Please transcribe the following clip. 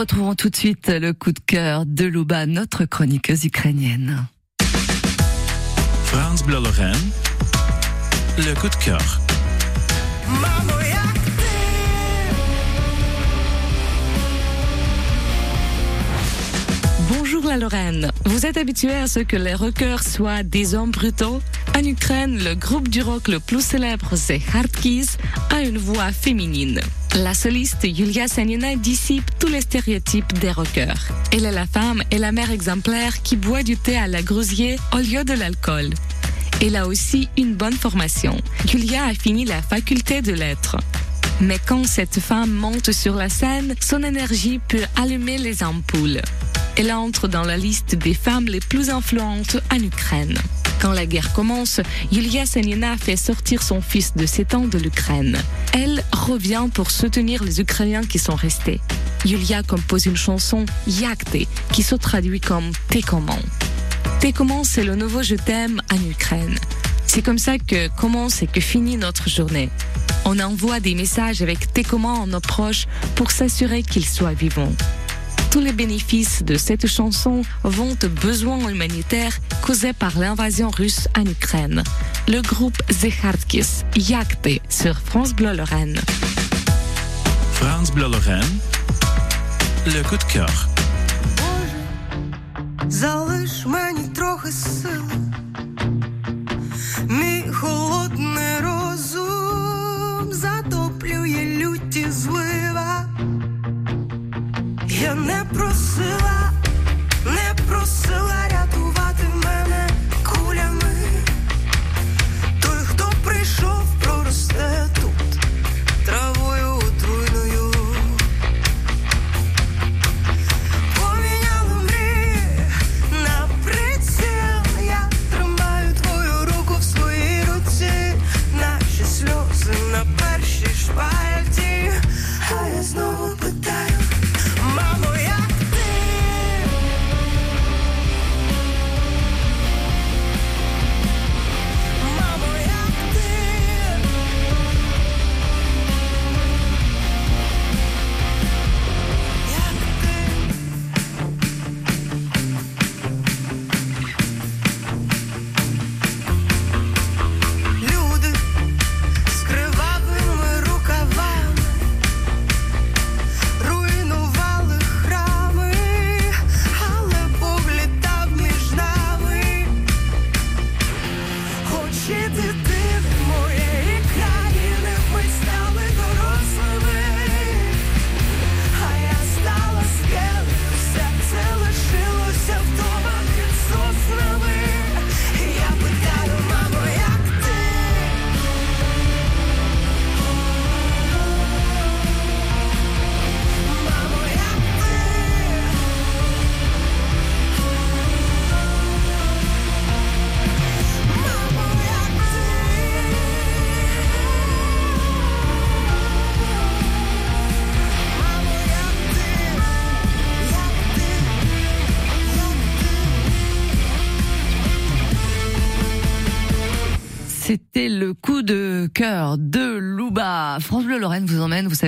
Retrouvons tout de suite le coup de cœur de Luba, notre chroniqueuse ukrainienne. France Bleu Lorraine, le coup de cœur. Bonjour la Lorraine. Vous êtes habitué à ce que les rockers soient des hommes brutaux? En Ukraine, le groupe du rock le plus célèbre, The Hardkeys, a une voix féminine. La soliste Yulia Sanina dissipe tous les stéréotypes des rockers. Elle est la femme et la mère exemplaire qui boit du thé à la grousier au lieu de l'alcool. Elle a aussi une bonne formation. Yulia a fini la faculté de lettres. Mais quand cette femme monte sur la scène, son énergie peut allumer les ampoules. Elle entre dans la liste des femmes les plus influentes en Ukraine. Quand la guerre commence, Yulia Sanina fait sortir son fils de 7 ans de l'Ukraine. Elle revient pour soutenir les Ukrainiens qui sont restés. Yulia compose une chanson Yakte qui se traduit comme T'es comment T'es comment c'est le nouveau je t'aime en Ukraine. C'est comme ça que commence et que finit notre journée. On envoie des messages avec T'es comment à nos proches pour s'assurer qu'ils soient vivants. Tous les bénéfices de cette chanson vont aux besoins humanitaires causés par l'invasion russe en Ukraine. Le groupe The Hardkiss, Yakte sur France Bleu Lorraine. France Bleu Lorraine, le coup de cœur. Залиш мені трохи сил, Я не просила, C'était le coup de cœur de Luba. France Bleu Lorraine vous emmène, vous savez,